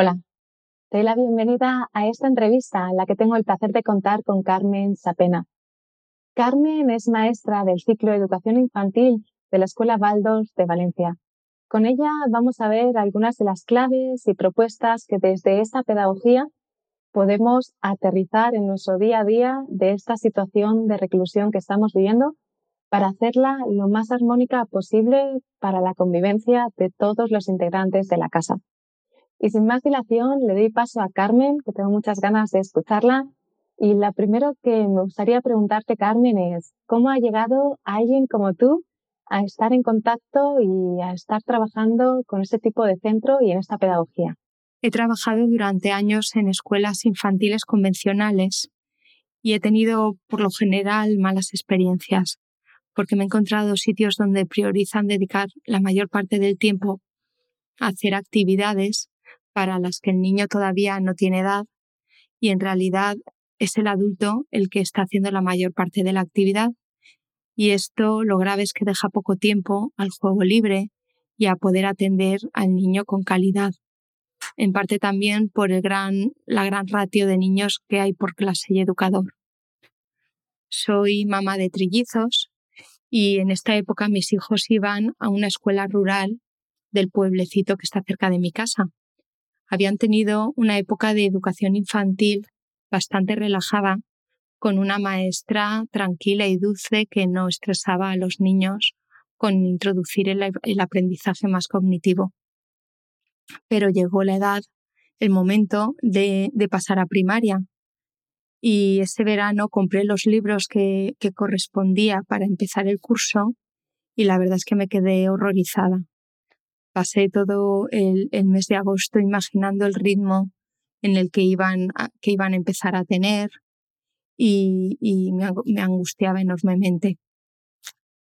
Hola, te doy la bienvenida a esta entrevista en la que tengo el placer de contar con Carmen Sapena. Carmen es maestra del ciclo de Educación Infantil de la Escuela Baldos de Valencia. Con ella vamos a ver algunas de las claves y propuestas que desde esta pedagogía podemos aterrizar en nuestro día a día de esta situación de reclusión que estamos viviendo para hacerla lo más armónica posible para la convivencia de todos los integrantes de la casa. Y sin más dilación, le doy paso a Carmen, que tengo muchas ganas de escucharla. Y la primero que me gustaría preguntarte, Carmen, es ¿cómo ha llegado alguien como tú a estar en contacto y a estar trabajando con este tipo de centro y en esta pedagogía? He trabajado durante años en escuelas infantiles convencionales y he tenido, por lo general, malas experiencias, porque me he encontrado sitios donde priorizan dedicar la mayor parte del tiempo a hacer actividades para las que el niño todavía no tiene edad y en realidad es el adulto el que está haciendo la mayor parte de la actividad. Y esto lo grave es que deja poco tiempo al juego libre y a poder atender al niño con calidad. En parte también por el gran, la gran ratio de niños que hay por clase y educador. Soy mamá de trillizos y en esta época mis hijos iban a una escuela rural del pueblecito que está cerca de mi casa habían tenido una época de educación infantil bastante relajada, con una maestra tranquila y dulce que no estresaba a los niños con introducir el, aprendizaje más cognitivo. Pero llegó la edad, el momento de, pasar a primaria. Y ese verano compré los libros que, correspondía para empezar el curso y la verdad es que me quedé horrorizada pasé todo el, mes de agosto imaginando el ritmo en el que iban a, que iban a empezar a tener y, me, angustiaba enormemente.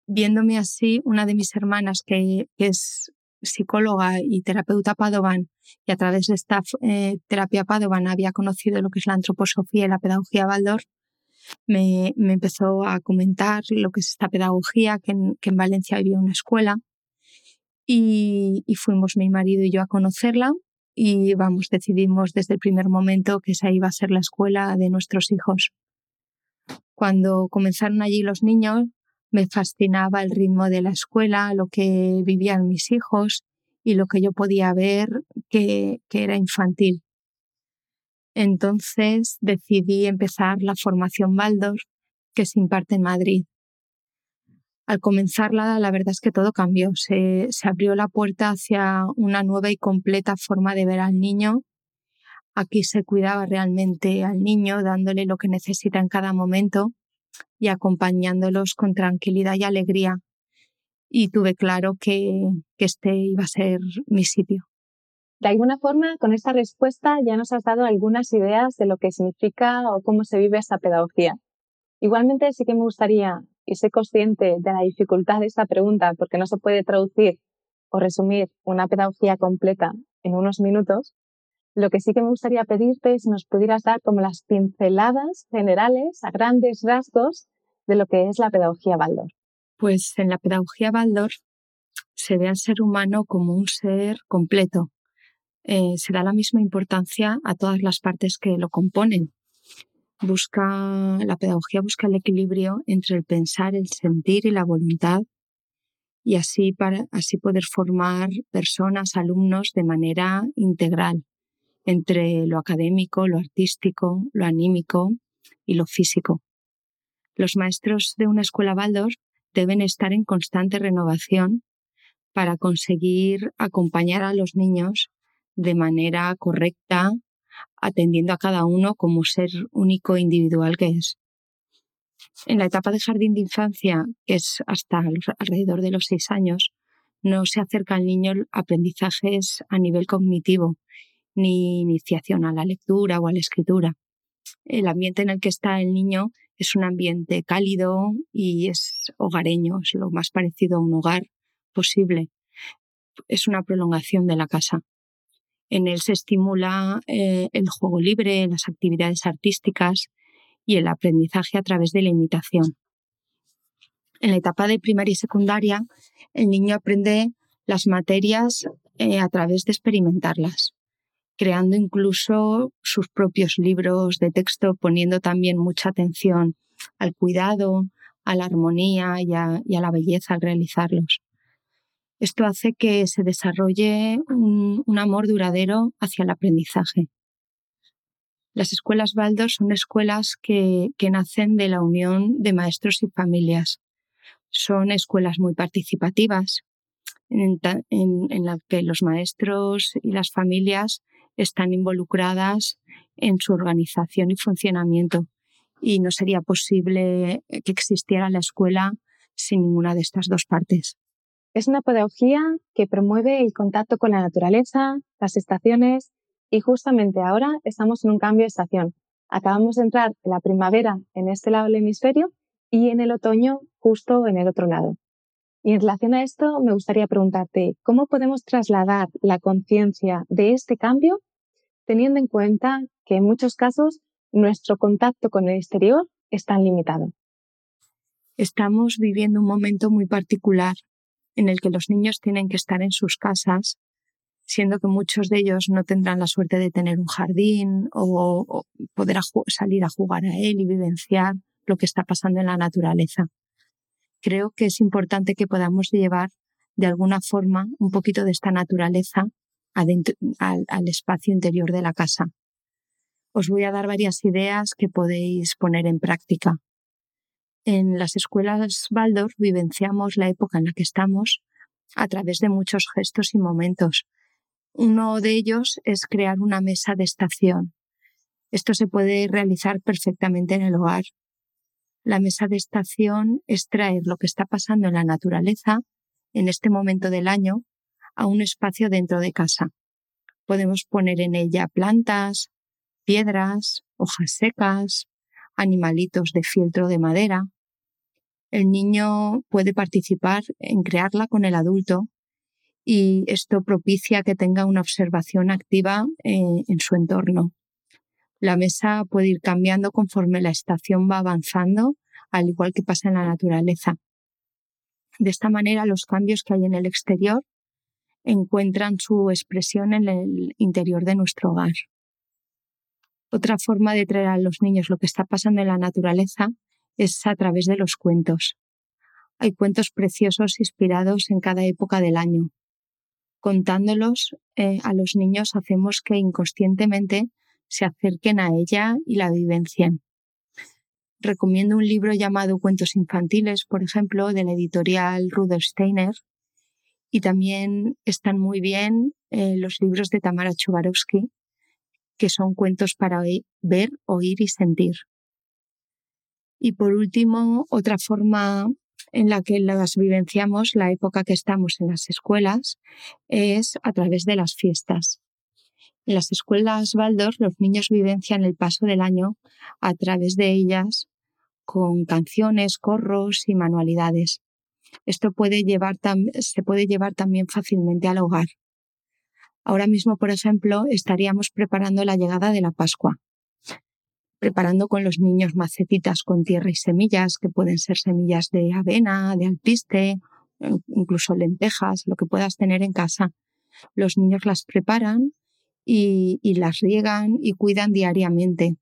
Viéndome así, una de mis hermanas, que, es psicóloga y terapeuta Padovan, y a través de esta eh, terapia Padovan había conocido lo que es la antroposofía y la pedagogía Baldor, me, empezó a comentar lo que es esta pedagogía, que en, que en Valencia había una escuela y, fuimos mi marido y yo a conocerla y vamos, decidimos desde el primer momento que esa iba a ser la escuela de nuestros hijos. Cuando comenzaron allí los niños, me fascinaba el ritmo de la escuela, lo que vivían mis hijos y lo que yo podía ver que, que era infantil. Entonces decidí empezar la formación Baldor que se imparte en Madrid al comenzarla, la verdad es que todo cambió. Se, abrió la puerta hacia una nueva y completa forma de ver al niño. Aquí se cuidaba realmente al niño, dándole lo que necesita en cada momento y acompañándolos con tranquilidad y alegría. Y tuve claro que, este iba a ser mi sitio. De alguna forma, con esta respuesta ya nos has dado algunas ideas de lo que significa o cómo se vive esta pedagogía. Igualmente sí que me gustaría y soy consciente de la dificultad de esta pregunta porque no se puede traducir o resumir una pedagogía completa en unos minutos, lo que sí que me gustaría pedirte es si nos pudieras dar como las pinceladas generales a grandes rasgos de lo que es la pedagogía Baldor. Pues en la pedagogía Baldor se ve al ser humano como un ser completo. Eh, se da la misma importancia a todas las partes que lo componen busca, la pedagogía busca el equilibrio entre el pensar, el sentir y la voluntad y así, para, así poder formar personas, alumnos de manera integral entre lo académico, lo artístico, lo anímico y lo físico. Los maestros de una escuela Baldor deben estar en constante renovación para conseguir acompañar a los niños de manera correcta, atendiendo a cada uno como ser único e individual que es. En la etapa de jardín de infancia, que es hasta alrededor de los seis años, no se acerca al niño aprendizajes a nivel cognitivo, ni iniciación a la lectura o a la escritura. El ambiente en el que está el niño es un ambiente cálido y es hogareño, es lo más parecido a un hogar posible. Es una prolongación de la casa. En él se estimula eh, el juego libre, las actividades artísticas y el aprendizaje a través de la imitación. En la etapa de primaria y secundaria, el niño aprende las materias eh, a través de experimentarlas. creando incluso sus propios libros de texto, poniendo también mucha atención al cuidado, a la armonía y a, la belleza al realizarlos. Esto hace que se desarrolle un, amor duradero hacia el aprendizaje. Las escuelas Baldor son escuelas que, nacen de la unión de maestros y familias. Son escuelas muy participativas, en, en las que los maestros y las familias están involucradas en su organización y funcionamiento y no sería posible que existiera la escuela sin ninguna de estas dos partes. Es una pedagogía que promueve el contacto con la naturaleza, las estaciones y justamente ahora estamos en un cambio de estación. Acabamos de entrar en la primavera en este lado del hemisferio y en el otoño justo en el otro lado. Y en relación a esto, me gustaría preguntarte, ¿cómo podemos trasladar la conciencia de este cambio teniendo en cuenta que en muchos casos nuestro contacto con el exterior es tan limitado? Estamos viviendo un momento muy particular en el que los niños tienen que estar en sus casas, siendo que muchos de ellos no tendrán la suerte de tener un jardín o, poder salir a jugar a él y vivenciar lo que está pasando en la naturaleza creo que es importante que podamos llevar de alguna forma un poquito de esta naturaleza al, espacio interior de la casa. Os voy a dar varias ideas que podéis poner en práctica. En las escuelas Waldorf vivenciamos la época en la que estamos a través de muchos gestos y momentos. Uno de ellos es crear una mesa de estación. Esto se puede realizar perfectamente en el hogar la mesa de estación es traer lo que está pasando en la naturaleza en este momento del año a un espacio dentro de casa. Podemos poner en ella plantas, piedras, hojas secas, animalitos de fieltro de madera. El niño puede participar en crearla con el adulto y esto propicia que tenga una observación activa eh, en su entorno. La mesa puede ir cambiando conforme la estación va avanzando, al igual que pasa en la naturaleza. De esta manera, los cambios que hay en el exterior encuentran su expresión en el interior de nuestro hogar. Otra forma de traer a los niños lo que está pasando en la naturaleza es a través de los cuentos. Hay cuentos preciosos inspirados en cada época del año. Contándolos eh, a los niños hacemos que inconscientemente se acerquen a ella y la vivencien. Recomiendo un libro llamado Cuentos infantiles, por ejemplo, de la editorial Rudolf Steiner. Y también están muy bien eh, los libros de Tamara Chubarovsky, que son cuentos para ver, oír y sentir. Y por último, otra forma en la que las vivenciamos la época que estamos en las escuelas es a través de las fiestas. En las escuelas Waldorf los niños vivencian el paso del año a través de ellas con canciones, corros y manualidades. Esto puede llevar se puede llevar también fácilmente al hogar. Ahora mismo, por ejemplo, estaríamos preparando la llegada de la Pascua, preparando con los niños macetitas con tierra y semillas, que pueden ser semillas de avena, de alpiste, incluso lentejas, lo que puedas tener en casa. Los niños las preparan y, las riegan y cuidan diariamente.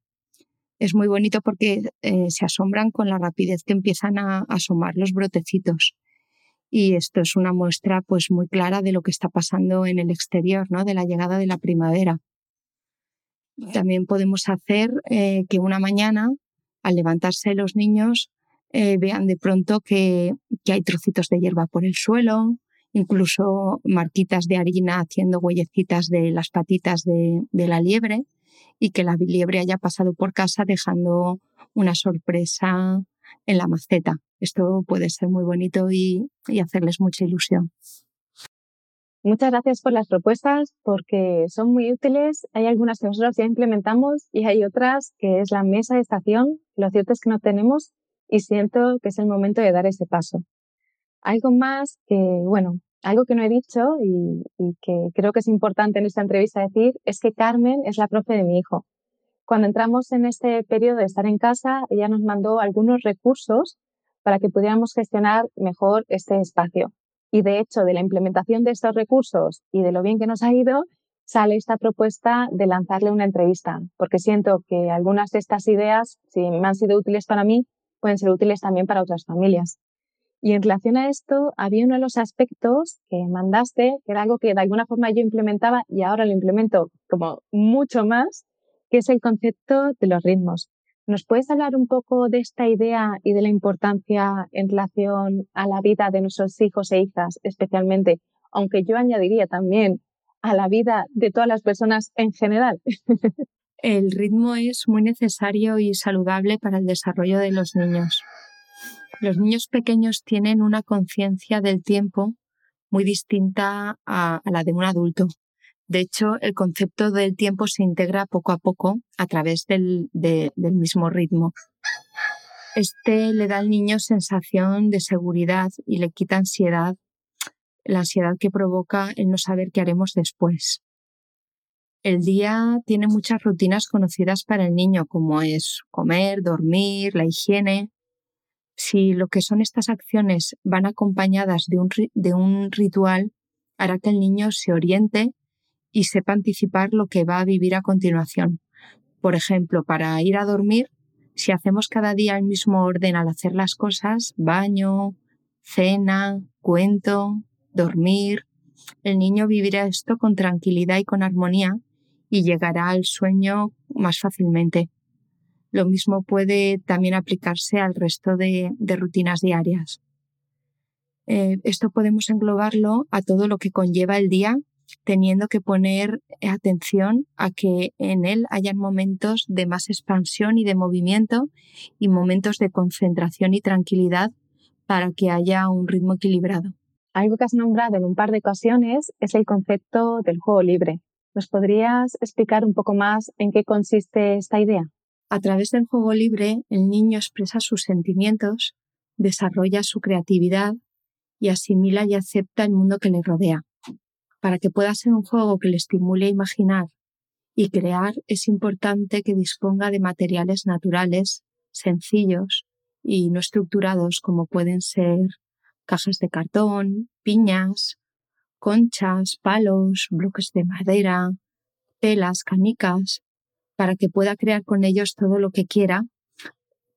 Es muy bonito porque eh, se asombran con la rapidez que empiezan a, asomar los brotecitos. Y esto es una muestra pues muy clara de lo que está pasando en el exterior, ¿no? De la llegada de la primavera. También podemos hacer eh, que una mañana, al levantarse los niños, eh, vean de pronto que, que, hay trocitos de hierba por el suelo, incluso marquitas de harina haciendo huellecitas de las patitas de, la liebre y que la liebre haya pasado por casa dejando una sorpresa en la maceta. Esto puede ser muy bonito y, y hacerles mucha ilusión. Muchas gracias por las propuestas porque son muy útiles. Hay algunas que nosotros ya implementamos y hay otras que es la mesa de estación. Lo cierto es que no tenemos y siento que es el momento de dar ese paso. Algo más que, bueno, algo que no he dicho y, que creo que es importante en esta entrevista decir es que Carmen es la profe de mi hijo. Cuando entramos en este periodo de estar en casa, ella nos mandó algunos recursos para que pudiéramos gestionar mejor este espacio. Y de hecho, de la implementación de estos recursos y de lo bien que nos ha ido, sale esta propuesta de lanzarle una entrevista, porque siento que algunas de estas ideas, si me han sido útiles para mí, pueden ser útiles también para otras familias. Y en relación a esto, había uno de los aspectos que mandaste, que era algo que de alguna forma yo implementaba y ahora lo implemento como mucho más, que es el concepto de los ritmos. ¿Nos puedes hablar un poco de esta idea y de la importancia en relación a la vida de nuestros hijos e hijas, especialmente, aunque yo añadiría también a la vida de todas las personas en general? El ritmo es muy necesario y saludable para el desarrollo de los niños. Los niños pequeños tienen una conciencia del tiempo muy distinta a, la de un adulto. De hecho, el concepto del tiempo se integra poco a poco a través del, mismo ritmo. Este le da al niño sensación de seguridad y le quita ansiedad, la ansiedad que provoca el no saber qué haremos después. El día tiene muchas rutinas conocidas para el niño, como es comer, dormir, la higiene. Si lo que son estas acciones van acompañadas de un ritual, hará que el niño se oriente y sepa anticipar lo que va a vivir a continuación. Por ejemplo, para ir a dormir, si hacemos cada día el mismo orden al hacer las cosas, baño, cena, cuento, dormir, el niño vivirá esto con tranquilidad y con armonía y llegará al sueño más fácilmente. Lo mismo puede también aplicarse al resto de, rutinas diarias. Eh, esto podemos englobarlo a todo lo que conlleva el día, teniendo que poner atención a que en él hayan momentos de más expansión y de movimiento y momentos de concentración y tranquilidad para que haya un ritmo equilibrado. Algo que has nombrado en un par de ocasiones es el concepto del juego libre. ¿Nos podrías explicar un poco más en qué consiste esta idea? A través del juego libre, el niño expresa sus sentimientos, desarrolla su creatividad y asimila y acepta el mundo que le rodea. Para que pueda ser un juego que le estimule a imaginar y crear, es importante que disponga de materiales naturales, sencillos y no estructurados como pueden ser cajas de cartón, piñas, conchas, palos, bloques de madera, telas, canicas, para que pueda crear con ellos todo lo que quiera,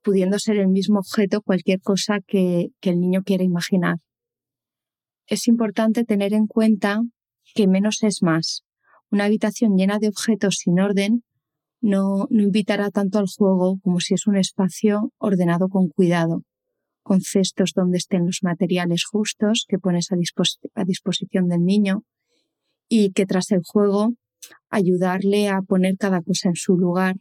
pudiendo ser el mismo objeto cualquier cosa que, el niño quiera imaginar. Es importante tener en cuenta que menos es más. Una habitación llena de objetos sin orden no, no invitará tanto al juego como si es un espacio ordenado con cuidado con cestos donde estén los materiales justos que pones a, disposición del niño y que tras el juego ayudarle a poner cada cosa en su lugar,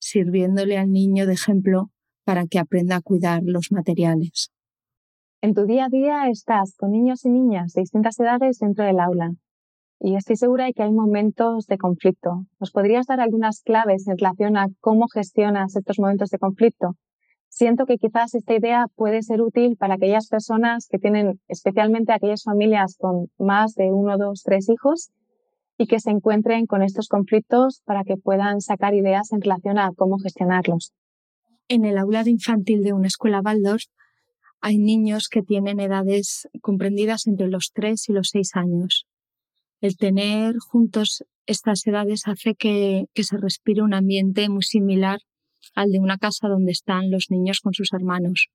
sirviéndole al niño de ejemplo para que aprenda a cuidar los materiales. En tu día a día estás con niños y niñas de distintas edades dentro del aula y estoy segura de que hay momentos de conflicto. ¿Nos podrías dar algunas claves en relación a cómo gestionas estos momentos de conflicto? siento que quizás esta idea puede ser útil para aquellas personas que tienen, especialmente aquellas familias con más de uno, dos, tres hijos y que se encuentren con estos conflictos para que puedan sacar ideas en relación a cómo gestionarlos. En el aula de infantil de una escuela Waldorf hay niños que tienen edades comprendidas entre los tres y los seis años. El tener juntos estas edades hace que, que se respire un ambiente muy similar al de una casa donde están los niños con sus hermanos.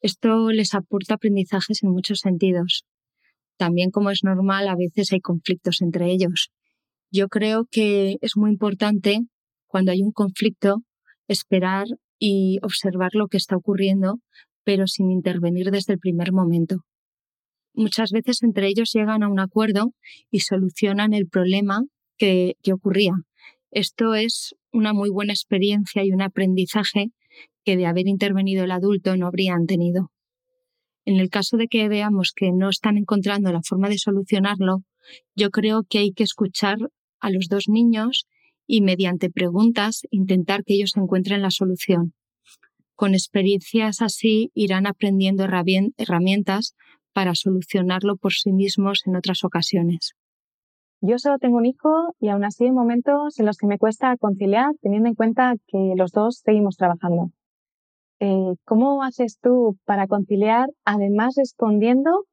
Esto les aporta aprendizajes en muchos sentidos. También, como es normal, a veces hay conflictos entre ellos. Yo creo que es muy importante, cuando hay un conflicto, esperar y observar lo que está ocurriendo, pero sin intervenir desde el primer momento. Muchas veces entre ellos llegan a un acuerdo y solucionan el problema que, que ocurría. Esto es una muy buena experiencia y un aprendizaje que de haber intervenido el adulto no habrían tenido. En el caso de que veamos que no están encontrando la forma de solucionarlo, yo creo que hay que escuchar a los dos niños y mediante preguntas intentar que ellos encuentren la solución. Con experiencias así irán aprendiendo herramientas para solucionarlo por sí mismos en otras ocasiones. Yo solo tengo un hijo y aún así hay momentos en los que me cuesta conciliar teniendo en cuenta que los dos seguimos trabajando. Eh, ¿Cómo haces tú para conciliar, además respondiendo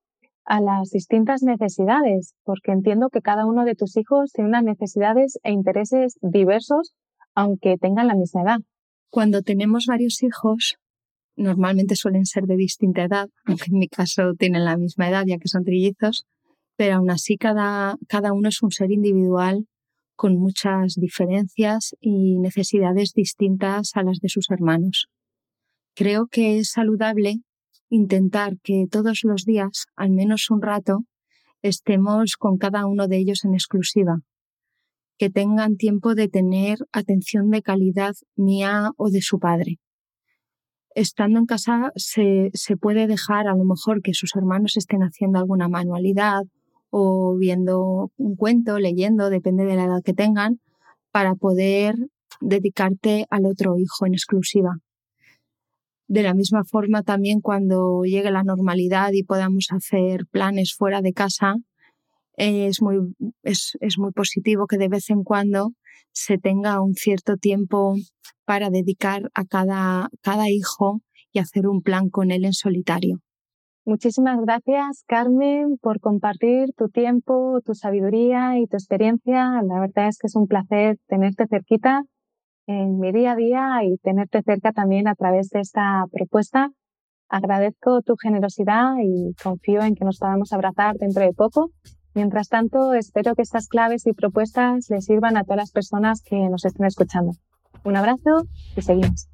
a las distintas necesidades, porque entiendo que cada uno de tus hijos tiene unas necesidades e intereses diversos, aunque tengan la misma edad. Cuando tenemos varios hijos, normalmente suelen ser de distinta edad, aunque en mi caso tienen la misma edad ya que son trillizos, pero aún así cada, cada uno es un ser individual con muchas diferencias y necesidades distintas a las de sus hermanos. Creo que es saludable intentar que todos los días, al menos un rato, estemos con cada uno de ellos en exclusiva, que tengan tiempo de tener atención de calidad mía o de su padre. Estando en casa se, se puede dejar a lo mejor que sus hermanos estén haciendo alguna manualidad o viendo un cuento, leyendo, depende de la edad que tengan, para poder dedicarte al otro hijo en exclusiva. De la misma forma también cuando llegue la normalidad y podamos hacer planes fuera de casa, es muy, es, es muy positivo que de vez en cuando se tenga un cierto tiempo para dedicar a cada, cada hijo y hacer un plan con él en solitario. Muchísimas gracias, Carmen, por compartir tu tiempo, tu sabiduría y tu experiencia. La verdad es que es un placer tenerte cerquita en mi día a día y tenerte cerca también a través de esta propuesta. Agradezco tu generosidad y confío en que nos podamos abrazar dentro de poco. Mientras tanto, espero que estas claves y propuestas les sirvan a todas las personas que nos estén escuchando. Un abrazo y seguimos.